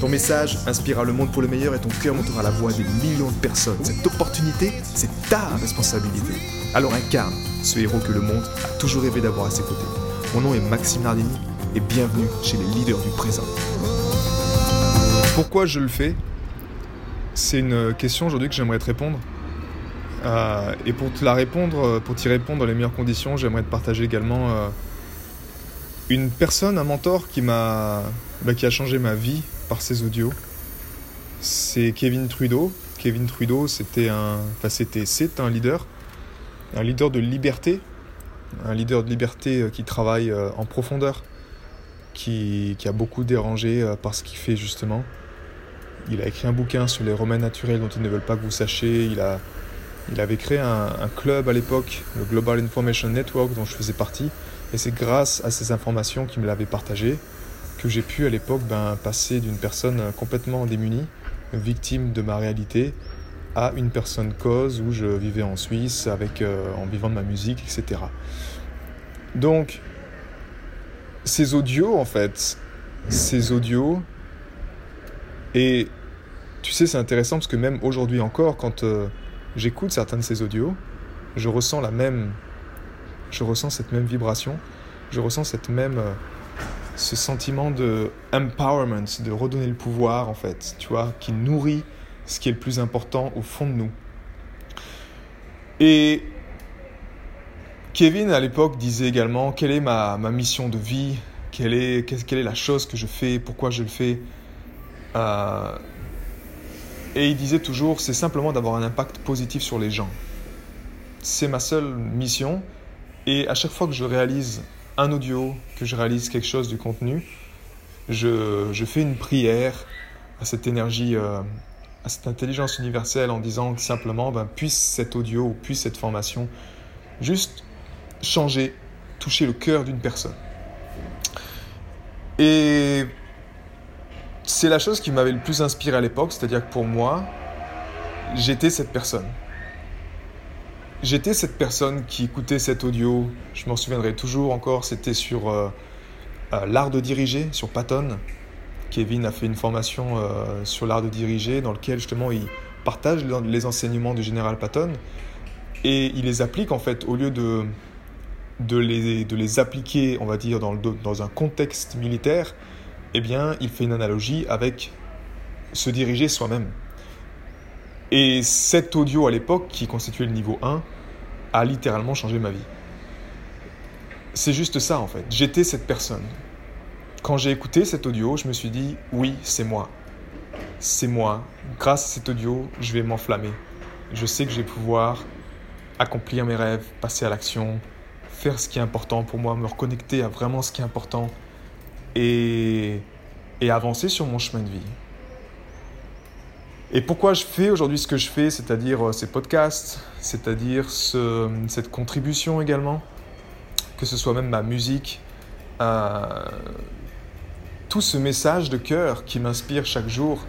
Ton message inspirera le monde pour le meilleur et ton cœur montera la voix des millions de personnes. Cette opportunité, c'est ta responsabilité. Alors incarne ce héros que le monde a toujours rêvé d'avoir à ses côtés. Mon nom est Maxime Nardini et bienvenue chez les leaders du présent. Pourquoi je le fais? C'est une question aujourd'hui que j'aimerais te répondre. Euh, et pour te la répondre, pour t'y répondre dans les meilleures conditions, j'aimerais te partager également euh, une personne, un mentor qui m'a, bah, qui a changé ma vie par ses audios. C'est Kevin Trudeau. Kevin Trudeau, c'était un, enfin c'était, c'est un leader, un leader de liberté, un leader de liberté euh, qui travaille euh, en profondeur, qui, qui a beaucoup dérangé euh, par ce qu'il fait justement. Il a écrit un bouquin sur les romains naturels dont ils ne veulent pas que vous sachiez. Il, a, il avait créé un club à l'époque, le Global Information Network, dont je faisais partie. Et c'est grâce à ces informations qu'il me l'avait partagé que j'ai pu à l'époque ben, passer d'une personne complètement démunie, victime de ma réalité, à une personne cause où je vivais en Suisse avec, euh, en vivant de ma musique, etc. Donc, ces audios, en fait, ces audios, et tu sais, c'est intéressant parce que même aujourd'hui encore, quand euh, j'écoute certains de ces audios, je ressens la même, je ressens cette même vibration, je ressens cette même euh, ce sentiment de empowerment, de redonner le pouvoir en fait, tu vois, qui nourrit ce qui est le plus important au fond de nous. Et Kevin à l'époque disait également quelle est ma, ma mission de vie, quelle est, quelle est la chose que je fais, pourquoi je le fais? Euh, et il disait toujours c'est simplement d'avoir un impact positif sur les gens. C'est ma seule mission. Et à chaque fois que je réalise un audio, que je réalise quelque chose du contenu, je, je fais une prière à cette énergie, euh, à cette intelligence universelle en disant simplement, ben, puisse cet audio puisse cette formation juste changer, toucher le cœur d'une personne. Et c'est la chose qui m'avait le plus inspiré à l'époque, c'est-à-dire que pour moi, j'étais cette personne. J'étais cette personne qui écoutait cet audio, je m'en souviendrai toujours encore, c'était sur euh, euh, l'art de diriger, sur Patton. Kevin a fait une formation euh, sur l'art de diriger dans lequel justement il partage les enseignements du général Patton et il les applique en fait au lieu de, de, les, de les appliquer, on va dire, dans, dans un contexte militaire, eh bien il fait une analogie avec se diriger soi-même. Et cet audio à l'époque, qui constituait le niveau 1, a littéralement changé ma vie. C'est juste ça en fait. J'étais cette personne. Quand j'ai écouté cet audio, je me suis dit, oui, c'est moi. C'est moi. Grâce à cet audio, je vais m'enflammer. Je sais que je vais pouvoir accomplir mes rêves, passer à l'action, faire ce qui est important pour moi, me reconnecter à vraiment ce qui est important et, et avancer sur mon chemin de vie. Et pourquoi je fais aujourd'hui ce que je fais, c'est-à-dire euh, ces podcasts, c'est-à-dire ce, cette contribution également, que ce soit même ma musique, euh, tout ce message de cœur qui m'inspire chaque jour,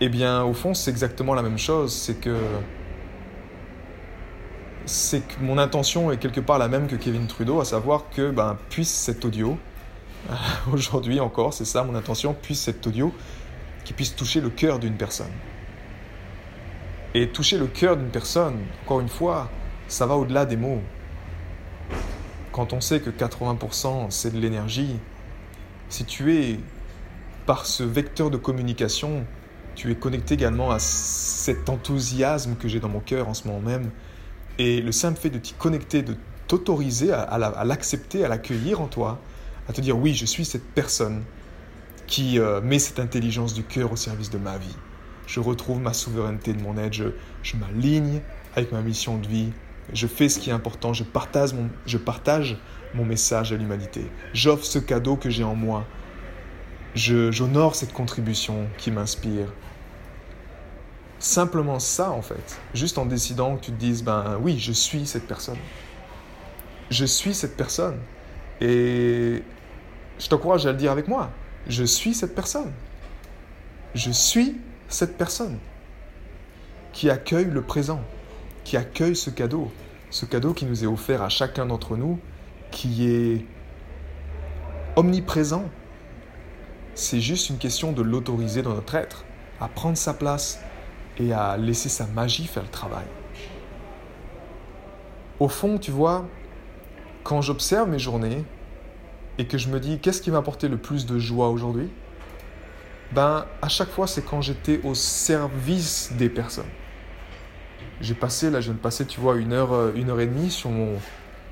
eh bien au fond c'est exactement la même chose, c'est que c'est que mon intention est quelque part la même que Kevin Trudeau, à savoir que ben, puisse cet audio, aujourd'hui encore, c'est ça mon intention, puisse cet audio qui puisse toucher le cœur d'une personne. Et toucher le cœur d'une personne, encore une fois, ça va au-delà des mots. Quand on sait que 80% c'est de l'énergie, si tu es par ce vecteur de communication, tu es connecté également à cet enthousiasme que j'ai dans mon cœur en ce moment même. Et le simple fait de t'y connecter, de t'autoriser à, à l'accepter, à l'accueillir en toi, à te dire oui, je suis cette personne qui euh, met cette intelligence du cœur au service de ma vie. Je retrouve ma souveraineté de mon être, je, m'aligne avec ma mission de vie, je fais ce qui est important, je partage mon, je partage mon message à l'humanité. J'offre ce cadeau que j'ai en moi. J'honore cette contribution qui m'inspire. Simplement ça, en fait. Juste en décidant que tu te dises, ben oui, je suis cette personne. Je suis cette personne. Et je t'encourage à le dire avec moi. Je suis cette personne. Je suis cette personne qui accueille le présent, qui accueille ce cadeau, ce cadeau qui nous est offert à chacun d'entre nous, qui est omniprésent. C'est juste une question de l'autoriser dans notre être, à prendre sa place et à laisser sa magie faire le travail. Au fond, tu vois, quand j'observe mes journées et que je me dis qu'est-ce qui m'a apporté le plus de joie aujourd'hui, ben à chaque fois c'est quand j'étais au service des personnes. J'ai passé, là je viens de passer, tu vois, une heure, euh, une heure et demie sur mon,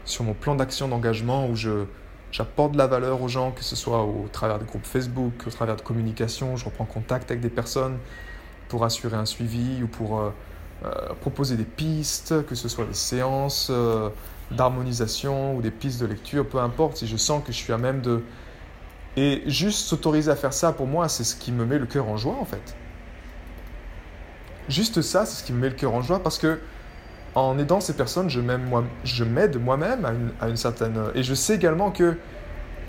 sur mon plan d'action d'engagement où je, j'apporte de la valeur aux gens, que ce soit au travers des groupes Facebook, au travers de communication, je reprends contact avec des personnes pour assurer un suivi ou pour euh, proposer des pistes, que ce soit des séances d'harmonisation ou des pistes de lecture, peu importe, si je sens que je suis à même de... Et juste s'autoriser à faire ça, pour moi, c'est ce qui me met le cœur en joie, en fait. Juste ça, c'est ce qui me met le cœur en joie parce que en aidant ces personnes, je m'aide moi, moi-même à une, à une, certaine. Et je sais également que,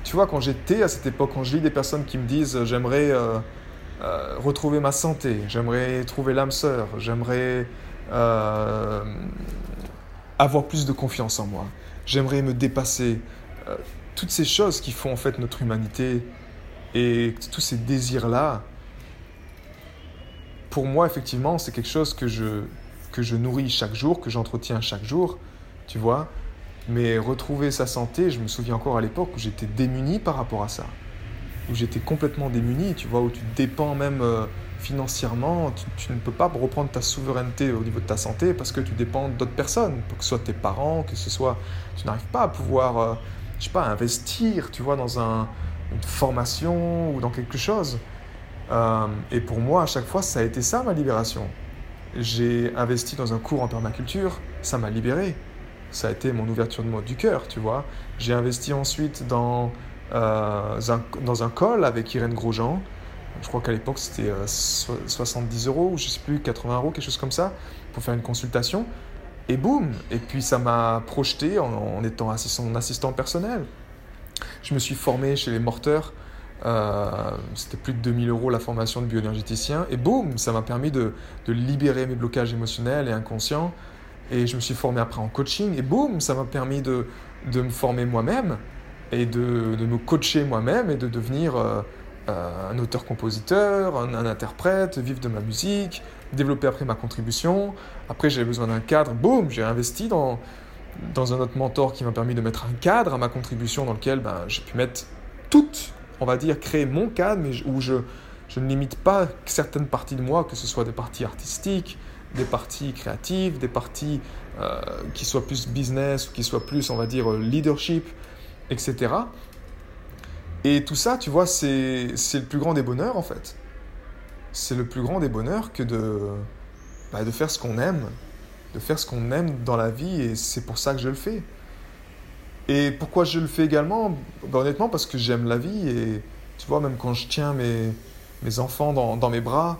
tu vois, quand j'étais à cette époque, quand je lis des personnes qui me disent j'aimerais euh, euh, retrouver ma santé, j'aimerais trouver l'âme sœur, j'aimerais euh, avoir plus de confiance en moi, j'aimerais me dépasser, toutes ces choses qui font en fait notre humanité et tous ces désirs-là, pour moi, effectivement, c'est quelque chose que je, que je nourris chaque jour, que j'entretiens chaque jour, tu vois. Mais retrouver sa santé, je me souviens encore à l'époque où j'étais démuni par rapport à ça. Où j'étais complètement démuni, tu vois, où tu dépends même euh, financièrement, tu, ne peux pas reprendre ta souveraineté au niveau de ta santé parce que tu dépends d'autres personnes, que ce soit tes parents, que ce soit... Tu n'arrives pas à pouvoir, euh, je sais pas, investir, tu vois, dans un, une formation ou dans quelque chose. Euh, et pour moi, à chaque fois, ça a été ça ma libération. J'ai investi dans un cours en permaculture, ça m'a libéré. Ça a été mon ouverture de mode du cœur, tu vois. J'ai investi ensuite dans, euh, dans un col avec Irène Grosjean. Je crois qu'à l'époque, c'était 70 euh, euros, ou je sais plus, 80 euros, quelque chose comme ça, pour faire une consultation. Et boum Et puis ça m'a projeté en, étant assistant, assistant personnel. Je me suis formé chez les morteurs euh, c'était plus de 2000 euros la formation de bioénergéticien. Et boum, ça m'a permis de, libérer mes blocages émotionnels et inconscients. Et je me suis formé après en coaching. Et boum, ça m'a permis de, me former moi-même et de, me coacher moi-même et de devenir euh, euh, un auteur-compositeur, un, interprète, vivre de ma musique, développer après ma contribution. Après, j'avais besoin d'un cadre. Boum, j'ai investi dans, dans un autre mentor qui m'a permis de mettre un cadre à ma contribution dans lequel ben, j'ai pu mettre toutes on va dire, créer mon cadre, mais où je, je ne limite pas certaines parties de moi, que ce soit des parties artistiques, des parties créatives, des parties euh, qui soient plus business ou qui soient plus, on va dire, leadership, etc. Et tout ça, tu vois, c'est le plus grand des bonheurs, en fait. C'est le plus grand des bonheurs que de, bah, de faire ce qu'on aime, de faire ce qu'on aime dans la vie, et c'est pour ça que je le fais. Et pourquoi je le fais également? Ben, Honnêtement, parce que j'aime la vie et tu vois, même quand je tiens mes, mes enfants dans, dans mes bras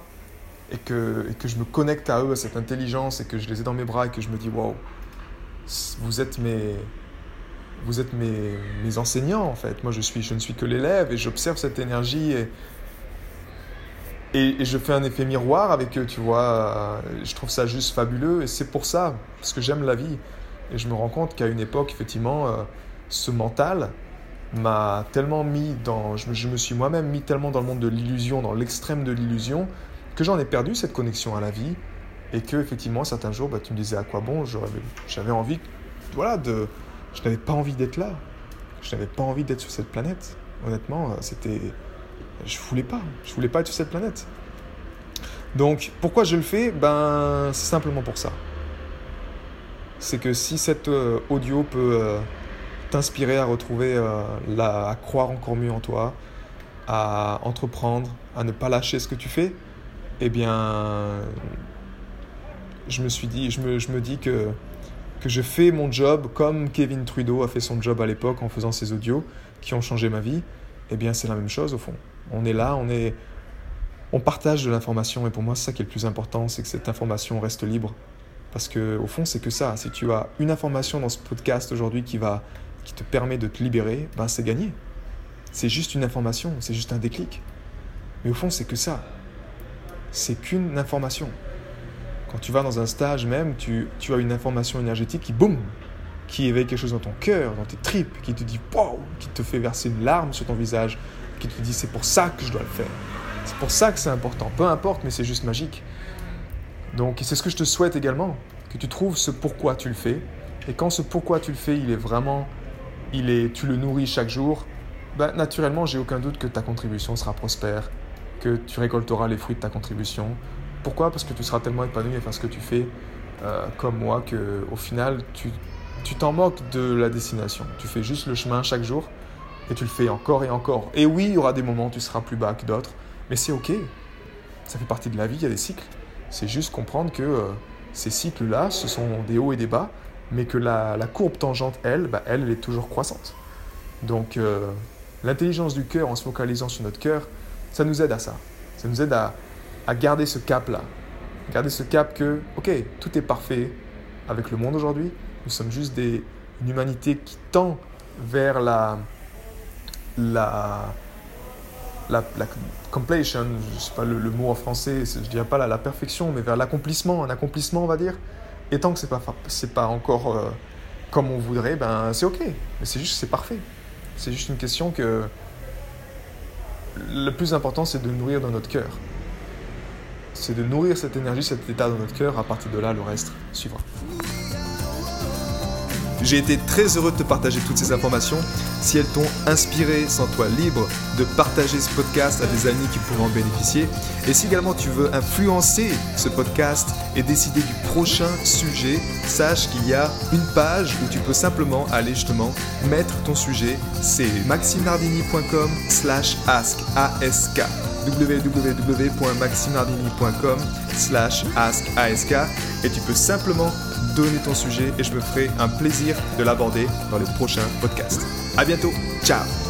et que, et que je me connecte à eux, à cette intelligence et que je les ai dans mes bras et que je me dis waouh, vous êtes mes. Vous êtes mes, mes enseignants en fait. Moi je, suis, je ne suis que l'élève et j'observe cette énergie et, et, je fais un effet miroir avec eux, tu vois. Je trouve ça juste fabuleux et c'est pour ça, parce que j'aime la vie. Et je me rends compte qu'à une époque, effectivement, euh, ce mental m'a tellement mis dans... Je me, suis moi-même mis tellement dans le monde de l'illusion, dans l'extrême de l'illusion, que j'en ai perdu cette connexion à la vie. Et que, effectivement, certains jours, bah, tu me disais à quoi bon J'avais envie... Voilà, de... Je n'avais pas envie d'être là. Je n'avais pas envie d'être sur cette planète. Honnêtement, euh, c'était... Je voulais pas. Je voulais pas être sur cette planète. Donc, pourquoi je le fais? Ben, c'est simplement pour ça c'est que si cet euh, audio peut euh, t'inspirer à retrouver, la, à croire encore mieux en toi, à entreprendre, à ne pas lâcher ce que tu fais, eh bien, je me suis dit, je me, je me dis que, que je fais mon job comme Kevin Trudeau a fait son job à l'époque en faisant ses audios qui ont changé ma vie. Eh bien, c'est la même chose au fond. On est là, on est, on partage de l'information et pour moi c'est ça qui est le plus important, c'est que cette information reste libre. Parce que au fond c'est que ça. Si tu as une information dans ce podcast aujourd'hui qui va, qui te permet de te libérer, ben c'est gagné. C'est juste une information, c'est juste un déclic. Mais au fond c'est que ça. C'est qu'une information. Quand tu vas dans un stage même, tu, tu as une information énergétique qui boum, qui éveille quelque chose dans ton cœur, dans tes tripes, qui te dit wow, qui te fait verser une larme sur ton visage, qui te dit c'est pour ça que je dois le faire. C'est pour ça que c'est important. Peu importe, mais c'est juste magique. Donc, c'est ce que je te souhaite également, que tu trouves ce pourquoi tu le fais. Et quand ce pourquoi tu le fais, il est vraiment, il est, tu le nourris chaque jour, ben, naturellement, j'ai aucun doute que ta contribution sera prospère, que tu récolteras les fruits de ta contribution. Pourquoi? Parce que tu seras tellement épanoui à faire ce que tu fais, euh, comme moi, que au final, tu tu t'en moques de la destination. Tu fais juste le chemin chaque jour et tu le fais encore et encore. Et oui, il y aura des moments où tu seras plus bas que d'autres, mais c'est ok. Ça fait partie de la vie, il y a des cycles. C'est juste comprendre que euh, ces cycles-là, ce sont des hauts et des bas, mais que la, courbe tangente, elle, bah, elle, elle est toujours croissante. Donc euh, l'intelligence du cœur en se focalisant sur notre cœur, ça nous aide à ça. Ça nous aide à, à garder ce cap-là. Garder ce cap que, ok, tout est parfait avec le monde aujourd'hui, nous sommes juste des, une humanité qui tend vers la, la, la, completion, je ne sais pas le, mot en français, je ne dirais pas la, perfection, mais vers l'accomplissement, un accomplissement, on va dire. Et tant que ce n'est pas, c'est pas encore euh, comme on voudrait, ben, c'est ok. Mais c'est juste, c'est parfait. C'est juste une question que le plus important, c'est de nourrir dans notre cœur. C'est de nourrir cette énergie, cet état dans notre cœur. À partir de là, le reste suivra. J'ai été très heureux de te partager toutes ces informations. Si elles t'ont inspiré, sens-toi libre de partager ce podcast à des amis qui pourraient en bénéficier. Et si également tu veux influencer ce podcast et décider du prochain sujet, sache qu'il y a une page où tu peux simplement aller justement mettre ton sujet. C'est maximardinicom slash ask www.maximardini.com slash ask et tu peux simplement donner ton sujet et je me ferai un plaisir de l'aborder dans les prochains podcasts. À bientôt, ciao